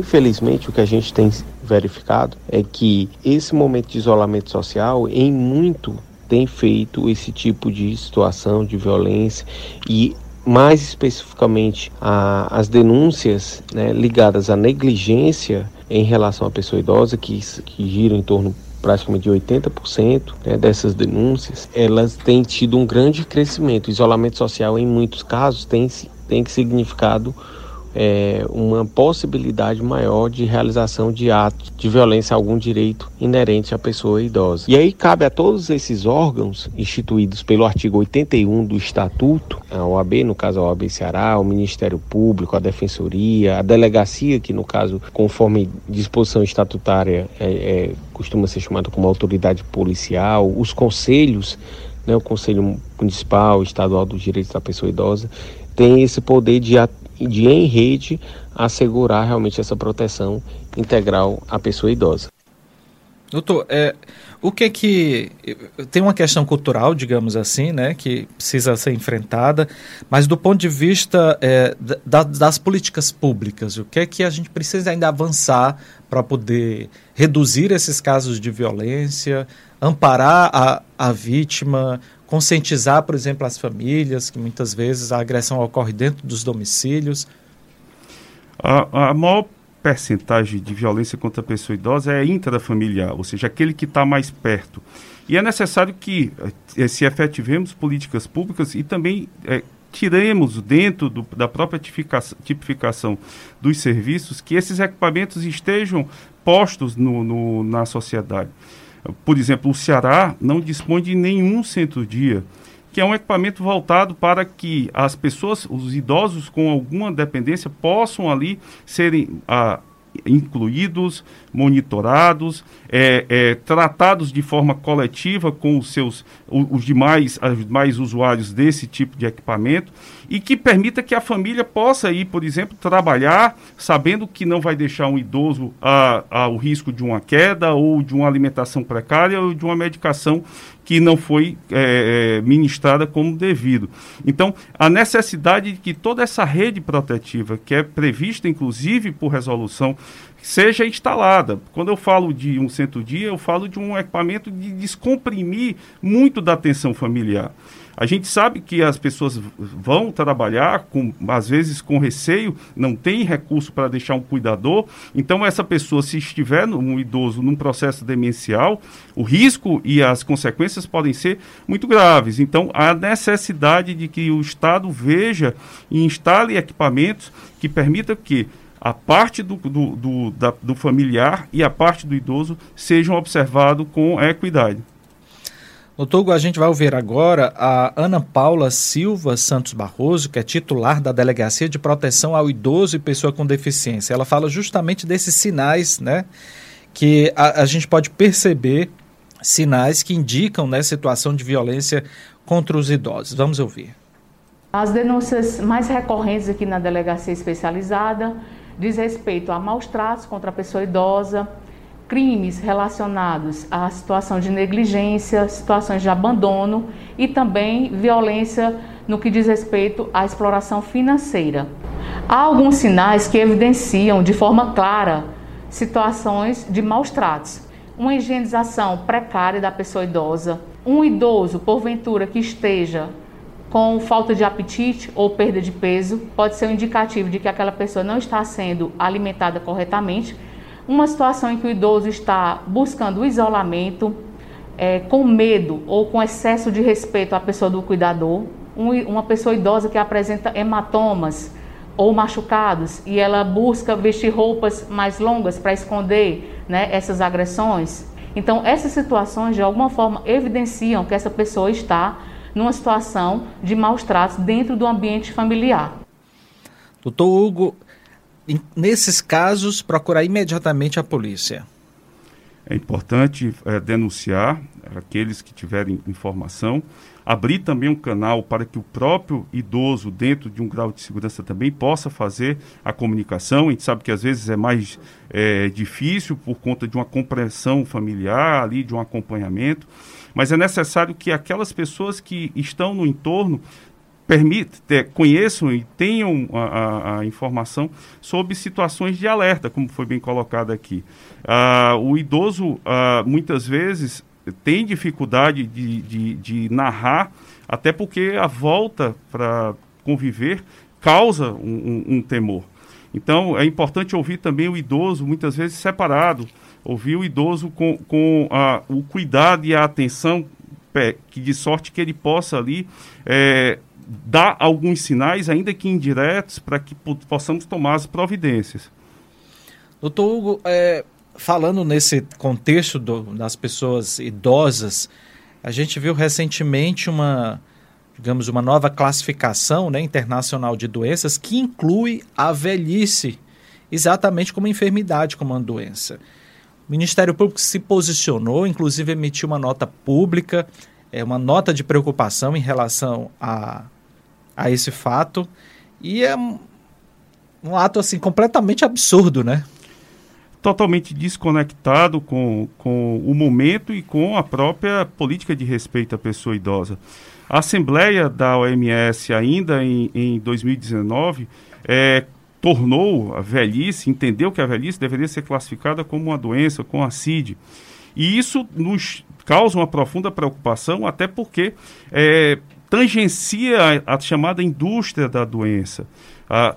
Infelizmente, o que a gente tem verificado é que esse momento de isolamento social, em muito, tem feito esse tipo de situação de violência e mais especificamente a, as denúncias né, ligadas à negligência em relação à pessoa idosa, que, que em torno praticamente de 80% né, dessas denúncias, elas têm tido um grande crescimento. Isolamento social, em muitos casos, tem, tem significado é, uma possibilidade maior de realização de atos de violência a algum direito inerente à pessoa idosa. E aí cabe a todos esses órgãos instituídos pelo artigo 81 do Estatuto, a OAB, no caso a OAB Ceará, o Ministério Público, a Defensoria, a Delegacia, que no caso, conforme disposição estatutária, é, é, costuma ser chamada como autoridade policial, os conselhos né, o Conselho Municipal, Estadual dos Direitos da Pessoa Idosa, tem esse poder de de em rede assegurar realmente essa proteção integral à pessoa idosa. Doutor, é, o que é que. Tem uma questão cultural, digamos assim, né, que precisa ser enfrentada, mas do ponto de vista é, da, das políticas públicas, o que é que a gente precisa ainda avançar para poder reduzir esses casos de violência, amparar a, a vítima, conscientizar, por exemplo, as famílias, que muitas vezes a agressão ocorre dentro dos domicílios? A, a maior percentagem de violência contra a pessoa idosa é intrafamiliar, ou seja, aquele que está mais perto. E é necessário que eh, se efetivemos políticas públicas e também é, tiremos dentro do, da própria tipificação, tipificação, dos serviços que esses equipamentos estejam postos no, no, na sociedade. Por exemplo, o Ceará não dispõe de nenhum centro-dia que é um equipamento voltado para que as pessoas, os idosos com alguma dependência, possam ali serem ah, incluídos, monitorados, é, é, tratados de forma coletiva com os seus os demais, os demais usuários desse tipo de equipamento e que permita que a família possa ir, por exemplo, trabalhar sabendo que não vai deixar um idoso ao risco de uma queda ou de uma alimentação precária ou de uma medicação que não foi é, é, ministrada como devido. Então, a necessidade de que toda essa rede protetiva, que é prevista inclusive por resolução, seja instalada. Quando eu falo de um centro-dia, eu falo de um equipamento de descomprimir muito da atenção familiar. A gente sabe que as pessoas vão trabalhar, com, às vezes com receio, não tem recurso para deixar um cuidador. Então, essa pessoa, se estiver um idoso num processo demencial, o risco e as consequências podem ser muito graves. Então, a necessidade de que o Estado veja e instale equipamentos que permitam que a parte do, do, do, da, do familiar e a parte do idoso sejam observados com equidade. Hugo, a gente vai ouvir agora a Ana Paula Silva Santos Barroso, que é titular da Delegacia de Proteção ao Idoso e Pessoa com Deficiência. Ela fala justamente desses sinais, né, que a, a gente pode perceber, sinais que indicam, né, situação de violência contra os idosos. Vamos ouvir. As denúncias mais recorrentes aqui na Delegacia Especializada diz respeito a maus tratos contra a pessoa idosa, crimes relacionados à situação de negligência, situações de abandono e também violência no que diz respeito à exploração financeira. Há alguns sinais que evidenciam de forma clara situações de maus tratos. Uma higienização precária da pessoa idosa, um idoso, porventura, que esteja com falta de apetite ou perda de peso, pode ser um indicativo de que aquela pessoa não está sendo alimentada corretamente uma situação em que o idoso está buscando isolamento, é, com medo ou com excesso de respeito à pessoa do cuidador, um, uma pessoa idosa que apresenta hematomas ou machucados e ela busca vestir roupas mais longas para esconder né, essas agressões. Então, essas situações de alguma forma evidenciam que essa pessoa está numa situação de maus tratos dentro do ambiente familiar. Doutor Hugo, nesses casos, procurar imediatamente a polícia? É importante é, denunciar aqueles que tiverem informação, abrir também um canal para que o próprio idoso, dentro de um grau de segurança, também possa fazer a comunicação. A gente sabe que às vezes é mais é, difícil por conta de uma compreensão familiar, ali, de um acompanhamento, mas é necessário que aquelas pessoas que estão no entorno permite, conheçam e tenham a, a, informação sobre situações de alerta, como foi bem colocado aqui. Ah, o idoso, ah, muitas vezes, tem dificuldade de, de, de, narrar, até porque a volta para conviver causa um, um, um temor. Então, é importante ouvir também o idoso, muitas vezes separado, ouvir o idoso com, com a, o cuidado e a atenção, que de sorte que ele possa ali é, dá alguns sinais, ainda que indiretos, para que possamos tomar as providências. Doutor Hugo, é, falando nesse contexto do, das pessoas idosas, a gente viu recentemente uma, digamos, uma nova classificação né, internacional de doenças que inclui a velhice exatamente como enfermidade, como uma doença. O Ministério Público se posicionou, inclusive emitiu uma nota pública, é uma nota de preocupação em relação a a esse fato. E é, um ato assim completamente absurdo, né? Totalmente desconectado com, com o momento e com a própria política de respeito à pessoa idosa. A Assembleia da OMS, ainda em, em 2019, é, tornou a velhice, entendeu que a velhice deveria ser classificada como uma doença, com a CID. E isso nos causa uma profunda preocupação, até porque é, tangencia a, a, chamada indústria da doença.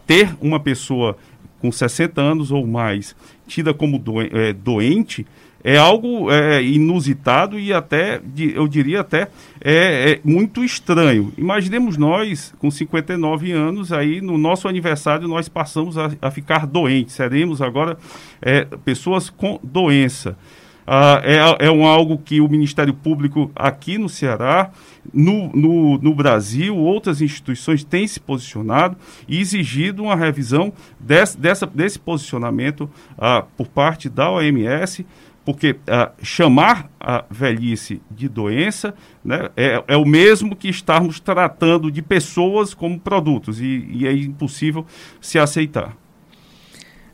Ter uma pessoa com 60 anos ou mais tida como é, doente é algo é, inusitado e até, eu diria até, é, é, muito estranho. Imaginemos nós, com 59 anos, aí no nosso aniversário nós passamos a, a ficar doentes, seremos agora é, pessoas com doença. Ah, é, é um algo que o Ministério Público aqui no Ceará, no, no, no, Brasil, outras instituições têm se posicionado e exigido uma revisão desse, dessa, desse posicionamento ah, por parte da OMS, porque ah, chamar a velhice de doença né, é, é, o mesmo que estarmos tratando de pessoas como produtos e, e é impossível se aceitar.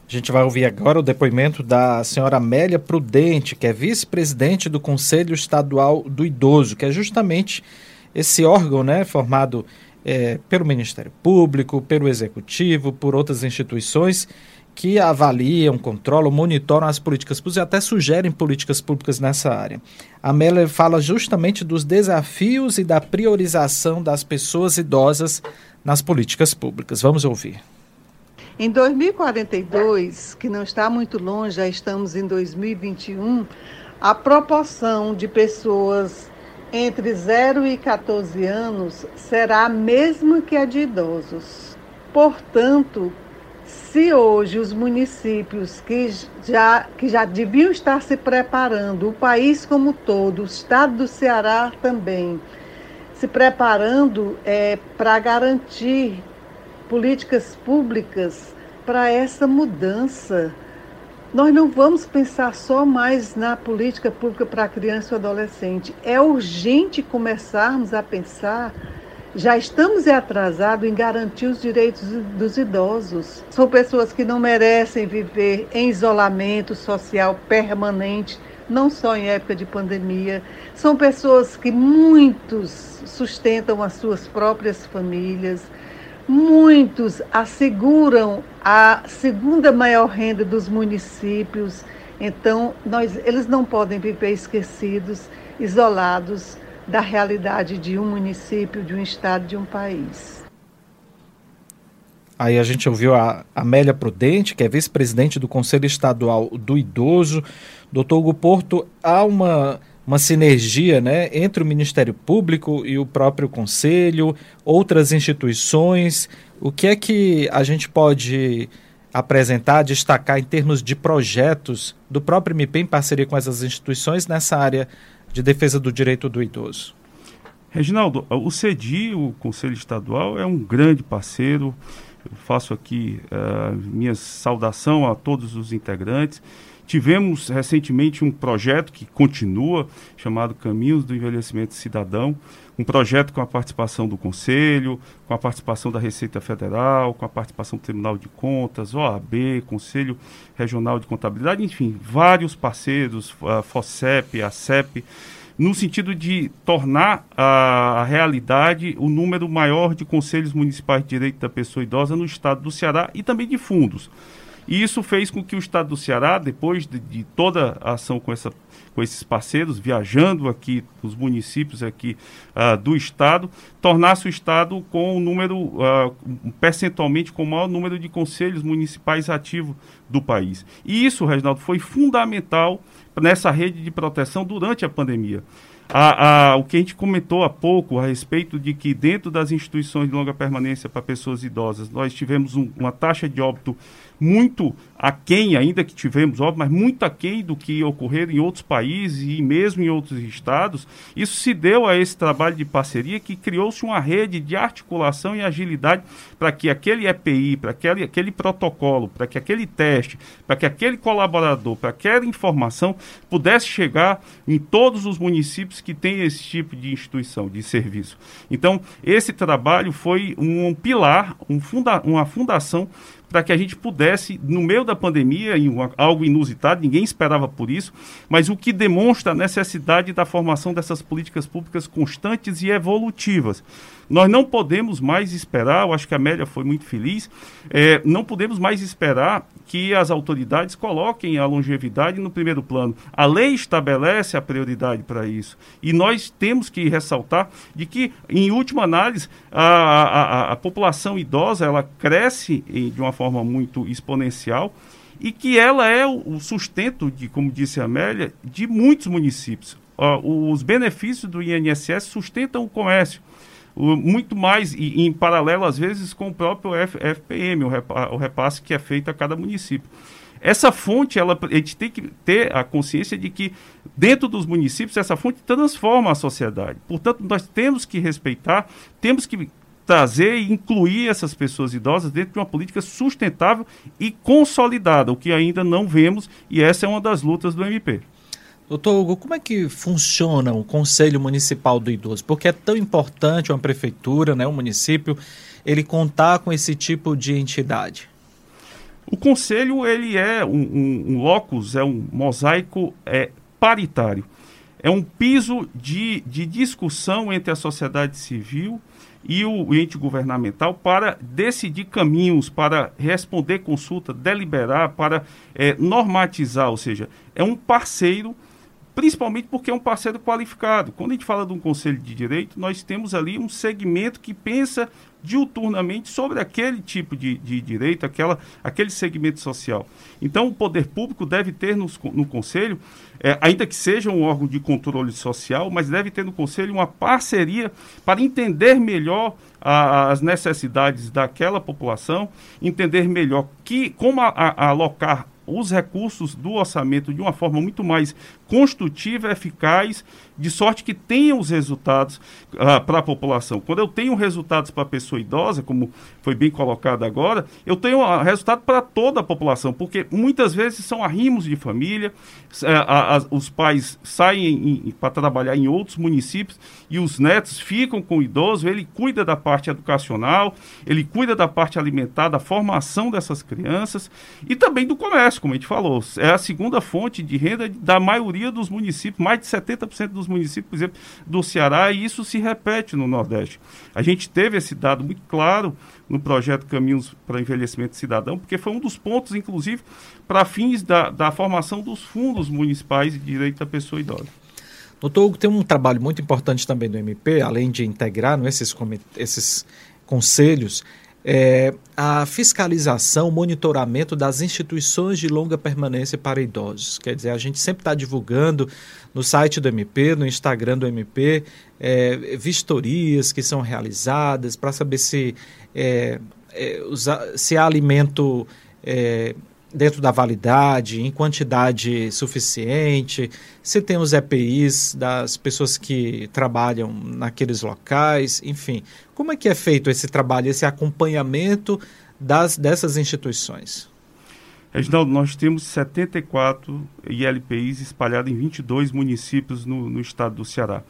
A gente vai ouvir agora o depoimento da senhora Amélia Prudente, que é vice-presidente do Conselho Estadual do Idoso, que é justamente esse órgão né, formado é, pelo Ministério Público, pelo Executivo, por outras instituições que avaliam, controlam, monitoram as políticas públicas e até sugerem políticas públicas nessa área. A Amélia fala justamente dos desafios e da priorização das pessoas idosas nas políticas públicas. Vamos ouvir. Em 2042, que não está muito longe, já estamos em 2021, a proporção de pessoas entre 0 e 14 anos será a mesma que a de idosos. Portanto, se hoje os municípios que já, que já deviam estar se preparando, o país como todo, o estado do Ceará também, se preparando é, para garantir políticas públicas para essa mudança. Nós não vamos pensar só mais na política pública para criança e o adolescente. É urgente começarmos a pensar. Já estamos atrasados em garantir os direitos dos idosos. São pessoas que não merecem viver em isolamento social permanente, não só em época de pandemia. São pessoas que muitos sustentam as suas próprias famílias Muitos asseguram a segunda maior renda dos municípios. Então, nós, eles não podem viver esquecidos, isolados da realidade de um município, de um estado, de um país. Aí a gente ouviu a Amélia Prudente, que é vice-presidente do Conselho Estadual do Idoso. Doutor Hugo Porto, há uma uma sinergia né, entre o Ministério Público e o próprio Conselho, outras instituições. O que é que a gente pode apresentar, destacar em termos de projetos do próprio MP em parceria com essas instituições nessa área de defesa do direito do idoso? Reginaldo, o CEDI, o Conselho Estadual, é um grande parceiro. Eu faço aqui uh, minha saudação a todos os integrantes. Tivemos recentemente um projeto que continua, chamado Caminhos do Envelhecimento Cidadão, um projeto com a participação do Conselho, com a participação da Receita Federal, com a participação do Tribunal de Contas, OAB, Conselho Regional de Contabilidade, enfim, vários parceiros, a FOCEP, a CEP, no sentido de tornar a, a, realidade o número maior de conselhos municipais de direito da pessoa idosa no estado do Ceará e também de fundos. E isso fez com que o estado do Ceará, depois de, de toda a ação com, essa, com esses parceiros, viajando aqui nos municípios aqui uh, do estado, tornasse o estado com o número, uh, percentualmente, com o maior número de conselhos municipais ativos do país. E isso, Reginaldo, foi fundamental nessa rede de proteção durante a pandemia. A, a, o que a gente comentou há pouco a respeito de que dentro das instituições de longa permanência para pessoas idosas nós tivemos um, uma taxa de óbito muito aquém, ainda que tivemos, óbvio, mas muito aquém do que ocorreu em outros países e mesmo em outros estados. Isso se deu a esse trabalho de parceria que criou-se uma rede de articulação e agilidade para que aquele EPI, para aquele, aquele protocolo, para que aquele teste, para que aquele colaborador, para aquela informação pudesse chegar em todos os municípios que têm esse tipo de instituição, de serviço. Então, esse trabalho foi um pilar, um funda uma fundação para que a gente pudesse, no meio da pandemia, em uma, algo inusitado, ninguém esperava por isso, mas o que demonstra a necessidade da formação dessas políticas públicas constantes e evolutivas. Nós não podemos mais esperar, eu acho que a Amélia foi muito feliz, é, não podemos mais esperar que as autoridades coloquem a longevidade no primeiro plano. A lei estabelece a prioridade para isso. E nós temos que ressaltar de que, em última análise, a, a, a população idosa ela cresce de uma forma muito exponencial e que ela é o sustento, de, como disse a Amélia, de muitos municípios. Uh, os benefícios do INSS sustentam o comércio muito mais e, em paralelo às vezes com o próprio F, FPM, o, repa, o repasse que é feito a cada município. Essa fonte, ela, a gente tem que ter a consciência de que dentro dos municípios essa fonte transforma a sociedade. Portanto, nós temos que respeitar, temos que trazer e incluir essas pessoas idosas dentro de uma política sustentável e consolidada, o que ainda não vemos, e essa é uma das lutas do MP. Doutor Hugo, como é que funciona o Conselho Municipal do Idoso? Porque é tão importante uma prefeitura, né, um município, ele contar com esse tipo de entidade? O Conselho, ele é um, um, um locus, é um mosaico é, paritário. É um piso de, de discussão entre a sociedade civil e o ente governamental para decidir caminhos, para responder consulta, deliberar, para é, normatizar, ou seja, é um parceiro principalmente porque é um parceiro qualificado. Quando a gente fala de um conselho de direito, nós temos ali um segmento que pensa diuturnamente sobre aquele tipo de, de direito, aquela, aquele segmento social. Então, o poder público deve ter no, no conselho, é, ainda que seja um órgão de controle social, mas deve ter no conselho uma parceria para entender melhor a, as necessidades daquela população, entender melhor que, como a, a, alocar os recursos do orçamento de uma forma muito mais construtiva, eficaz, de sorte que tenha os resultados uh, para a população. Quando eu tenho resultados para a pessoa idosa, como foi bem colocado agora, eu tenho uh, resultado para toda a população, porque muitas vezes são arrimos de família, uh, os pais saem para trabalhar em outros municípios e os netos ficam com o idoso, ele cuida da parte educacional, ele cuida da parte alimentar, da formação dessas crianças e também do comércio, como a gente falou. É a segunda fonte de renda da maioria dos municípios, mais de 70% dos municípios, por exemplo, do Ceará, e isso se repete no Nordeste. A gente teve esse dado muito claro no projeto Caminhos para Envelhecimento Cidadão, porque foi um dos pontos, inclusive, para fins da, da formação dos fundos municipais de direito da pessoa idosa. Doutor Hugo, tem um trabalho muito importante também do MP, além de integrar né, esses, esses conselhos, é, a fiscalização, monitoramento das instituições de longa permanência para idosos. Quer dizer, a gente sempre está divulgando no site do MP, no Instagram do MP, é, vistorias que são realizadas para saber se, é, é se há alimento é, dentro da validade, em quantidade suficiente, se tem os EPIs das pessoas que trabalham naqueles locais, enfim. Como é que é feito esse trabalho, esse acompanhamento das, dessas instituições? Reginaldo, nós temos 74 ILPIs espalhados em 22 municípios no, no estado do Ceará.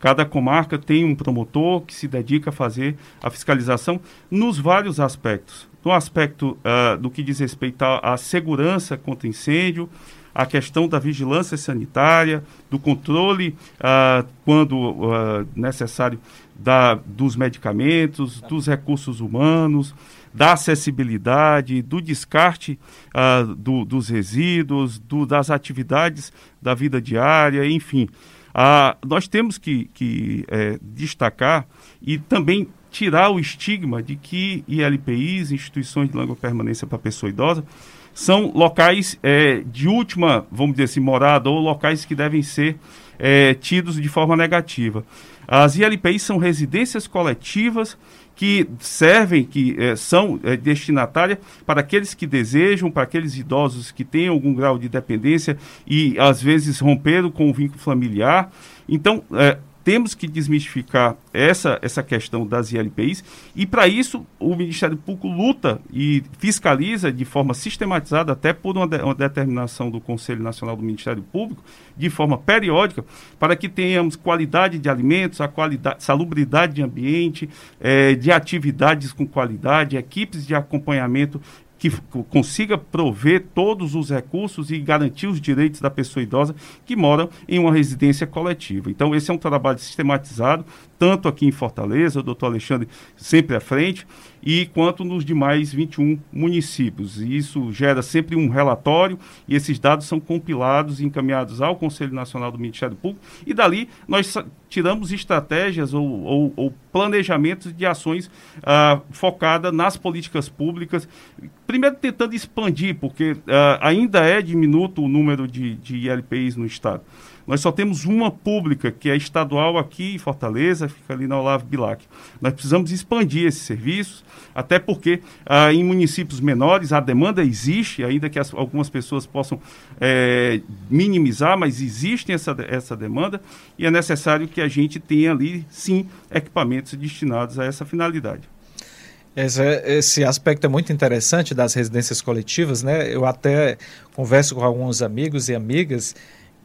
Cada comarca tem um promotor que se dedica a fazer a fiscalização nos vários aspectos no aspecto uh, do que diz respeito à, segurança contra incêndio, a questão da vigilância sanitária, do controle, uh, quando uh, necessário, da, dos medicamentos, dos recursos humanos, da acessibilidade, do descarte uh, do, dos resíduos, do, das atividades da vida diária, enfim. nós temos que, que é, destacar e também tirar o estigma de que ILPIs, instituições de longa permanência para pessoa idosa, são locais é, de última, vamos dizer assim, morada, ou locais que devem ser é, tidos de forma negativa. As ILPIs são residências coletivas que servem, que é, são é, destinatárias para aqueles que desejam, para aqueles idosos que têm algum grau de dependência e às vezes romperam com o vínculo familiar. Então, é, temos que desmistificar essa, essa questão das ILPIs e, para isso, o Ministério Público luta e fiscaliza de forma sistematizada, até por uma, de, uma, determinação do Conselho Nacional do Ministério Público, de forma periódica, para que tenhamos qualidade de alimentos, a qualidade, salubridade de ambiente, é, de atividades com qualidade, equipes de acompanhamento que consiga prover todos os recursos e garantir os direitos da pessoa idosa que mora em uma residência coletiva. Então, esse é um trabalho sistematizado, tanto aqui em Fortaleza, o doutor Alexandre sempre à frente, e quanto nos demais 21 municípios. E isso gera sempre um relatório e esses dados são compilados e encaminhados ao Conselho Nacional do Ministério Público e dali nós tiramos estratégias ou, ou, ou planejamentos de ações ah, focadas nas políticas públicas, primeiro tentando expandir, porque ah, ainda é diminuto o número de, de ILPIs no Estado. Nós só temos uma pública, que é estadual aqui em Fortaleza, fica ali na Olavo Bilac. Nós precisamos expandir esses serviços, até porque ah, em municípios menores a demanda existe, ainda que as, algumas pessoas possam é, minimizar, mas existe essa, essa demanda e é necessário que a gente tenha ali, sim, equipamentos destinados a essa finalidade. Esse, esse, aspecto é muito interessante das residências coletivas, né? Eu até converso com alguns amigos e amigas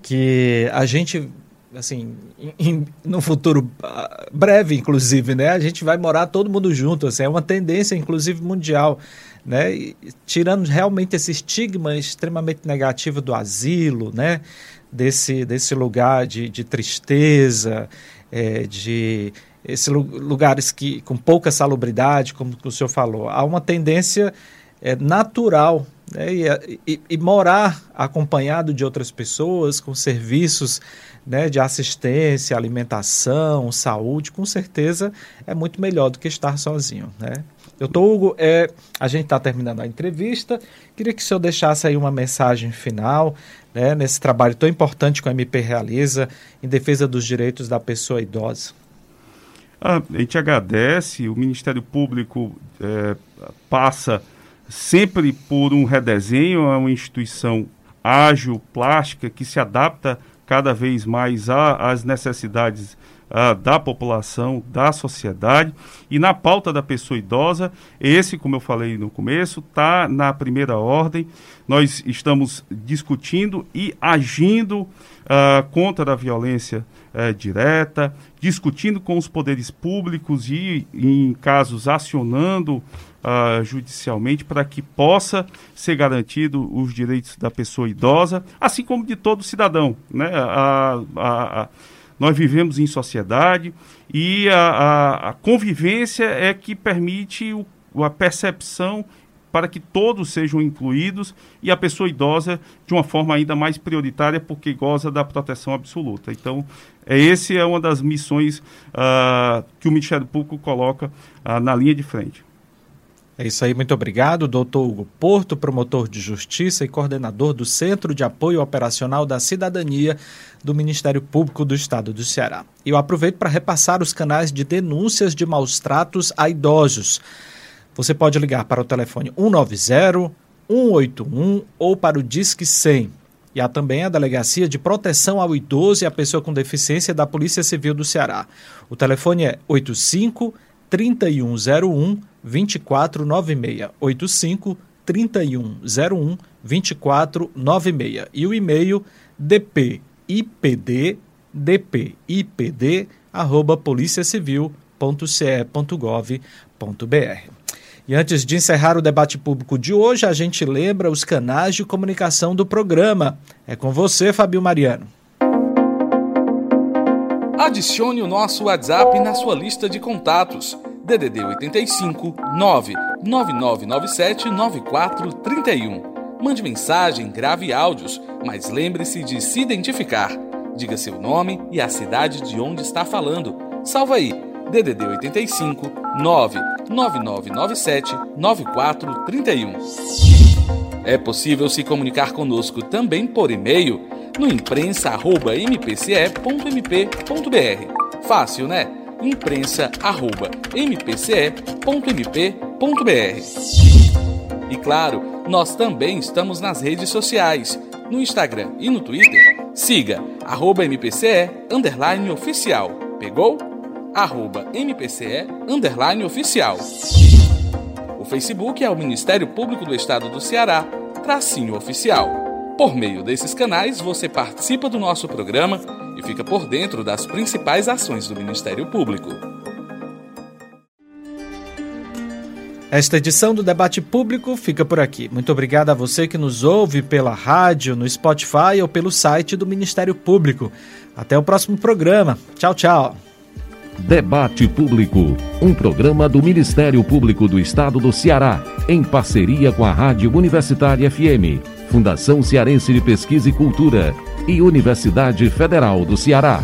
que a gente assim, em, no futuro ah, breve, inclusive, né, a gente vai morar todo mundo junto, assim, é uma tendência, inclusive, mundial, né, e, tirando realmente esse estigma extremamente negativo do asilo, né, desse, desse lugar de, de tristeza, é, de esses lugares que com pouca salubridade, como o senhor falou, há uma tendência é, natural né? E, e, e, morar acompanhado de outras pessoas, com serviços né, de assistência, alimentação, saúde, com certeza é muito melhor do que estar sozinho. Né? Doutor Hugo, é, a gente está terminando a entrevista. Queria que o senhor deixasse aí uma mensagem final né, nesse trabalho tão importante que o MP realiza em defesa dos direitos da pessoa idosa. Ah, a gente agradece, o Ministério Público é, passa sempre por um redesenho, é uma instituição ágil, plástica, que se adapta cada vez mais às necessidades uh, da população, da sociedade. E na pauta da pessoa idosa, esse, como eu falei no começo, está na primeira ordem. Nós estamos discutindo e agindo uh, contra a violência uh, direta, discutindo com os poderes públicos e, em casos, acionando uh, judicialmente para que possa ser garantido os direitos da pessoa idosa, assim como de todo cidadão. Né? A, a, a, nós vivemos em sociedade e a, convivência é que permite o, a percepção para que todos sejam incluídos e a pessoa idosa de uma forma ainda mais prioritária porque goza da proteção absoluta. Então, é esse é uma das missões uh, que o Ministério Público coloca uh, na linha de frente. É isso aí, muito obrigado, doutor Hugo Porto, promotor de justiça e coordenador do Centro de Apoio Operacional da Cidadania do Ministério Público do Estado do Ceará. Eu aproveito para repassar os canais de denúncias de maus tratos a idosos. Você pode ligar para o telefone 190 181 ou para o Disque 100. E há também a Delegacia de Proteção ao Idoso e à Pessoa com Deficiência da Polícia Civil do Ceará. O telefone é 85 3101 2496 85 3101 2496 e o e-mail dpipd dpipd arroba policiacivil.ce.gov.br. E antes de encerrar o debate público de hoje, a gente lembra os canais de comunicação do programa. É com você, Fabio Mariano. Adicione o nosso WhatsApp na sua lista de contatos DDD 85 99997 9431. Mande mensagem, grave áudios, mas lembre-se de se identificar. Diga seu nome e a cidade de onde está falando. Salva aí, DDD 85 99997 9431. É possível se comunicar conosco também por e-mail no imprensa.mpce.mp.br. Fácil, né? imprensa@mpce.mp.br. E claro, nós também estamos nas redes sociais, no Instagram e no Twitter. Siga arroba MPCE underline oficial. Pegou? Arroba MPCE underline oficial. O Facebook é o Ministério Público do Estado do Ceará, tracinho oficial. Por meio desses canais, você participa do nosso programa e fica por dentro das principais ações do Ministério Público. Esta edição do Debate Público fica por aqui. Muito obrigado a você que nos ouve pela rádio, no Spotify ou pelo site do Ministério Público. Até o próximo programa. Tchau, tchau. Debate Público, um programa do Ministério Público do Estado do Ceará, em parceria com a Rádio Universitária FM, Fundação Cearense de Pesquisa e Cultura e Universidade Federal do Ceará.